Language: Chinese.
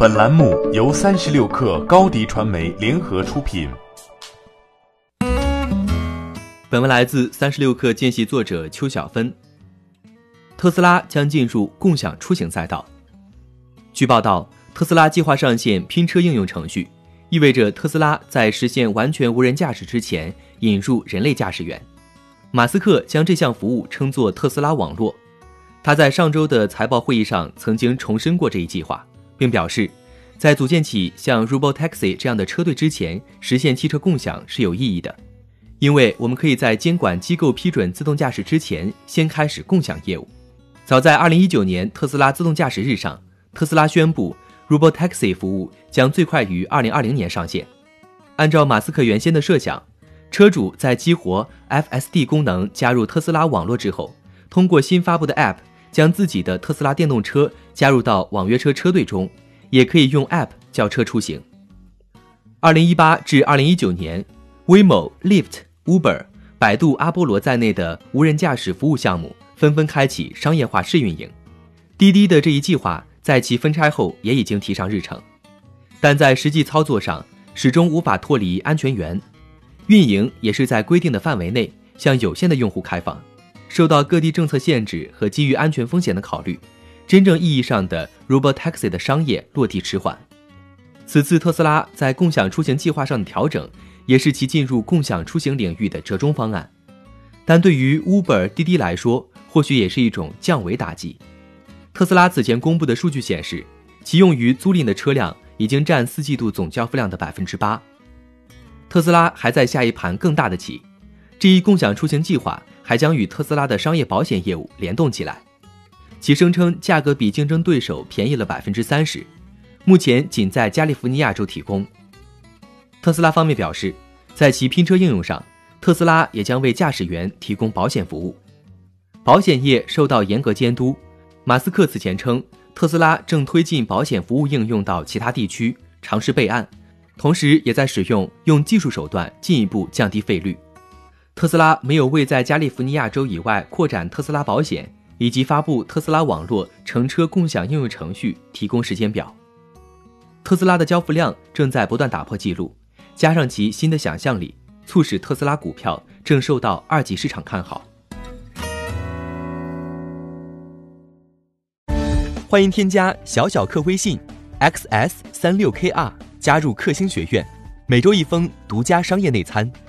本栏目由三十六氪高低传媒联合出品。本文来自三十六氪见习作者邱小芬。特斯拉将进入共享出行赛道。据报道，特斯拉计划上线拼车应用程序，意味着特斯拉在实现完全无人驾驶之前引入人类驾驶员。马斯克将这项服务称作特斯拉网络。他在上周的财报会议上曾经重申过这一计划，并表示，在组建起像 Robotaxi 这样的车队之前，实现汽车共享是有意义的，因为我们可以在监管机构批准自动驾驶之前先开始共享业务。早在2019年特斯拉自动驾驶日上，特斯拉宣布 Robotaxi 服务将最快于2020年上线。按照马斯克原先的设想，车主在激活 FSD 功能加入特斯拉网络之后，通过新发布的 App。将自己的特斯拉电动车加入到网约车车队中，也可以用 App 叫车出行。二零一八至二零一九年，Waymo、Lyft、Uber、百度、阿波罗在内的无人驾驶服务项目纷纷开启商业化试运营。滴滴的这一计划在其分拆后也已经提上日程，但在实际操作上始终无法脱离安全员，运营也是在规定的范围内向有限的用户开放。受到各地政策限制和基于安全风险的考虑，真正意义上的 Robotaxi 的商业落地迟缓。此次特斯拉在共享出行计划上的调整，也是其进入共享出行领域的折中方案。但对于 Uber、滴滴来说，或许也是一种降维打击。特斯拉此前公布的数据显示，其用于租赁的车辆已经占四季度总交付量的百分之八。特斯拉还在下一盘更大的棋，这一共享出行计划。还将与特斯拉的商业保险业务联动起来，其声称价格比竞争对手便宜了百分之三十，目前仅在加利福尼亚州提供。特斯拉方面表示，在其拼车应用上，特斯拉也将为驾驶员提供保险服务。保险业受到严格监督。马斯克此前称，特斯拉正推进保险服务应用到其他地区，尝试备案，同时也在使用用技术手段进一步降低费率。特斯拉没有为在加利福尼亚州以外扩展特斯拉保险以及发布特斯拉网络乘车共享应用程序提供时间表。特斯拉的交付量正在不断打破记录，加上其新的想象力，促使特斯拉股票正受到二级市场看好。欢迎添加小小客微信 xs 三六 kr 加入克星学院，每周一封独家商业内参。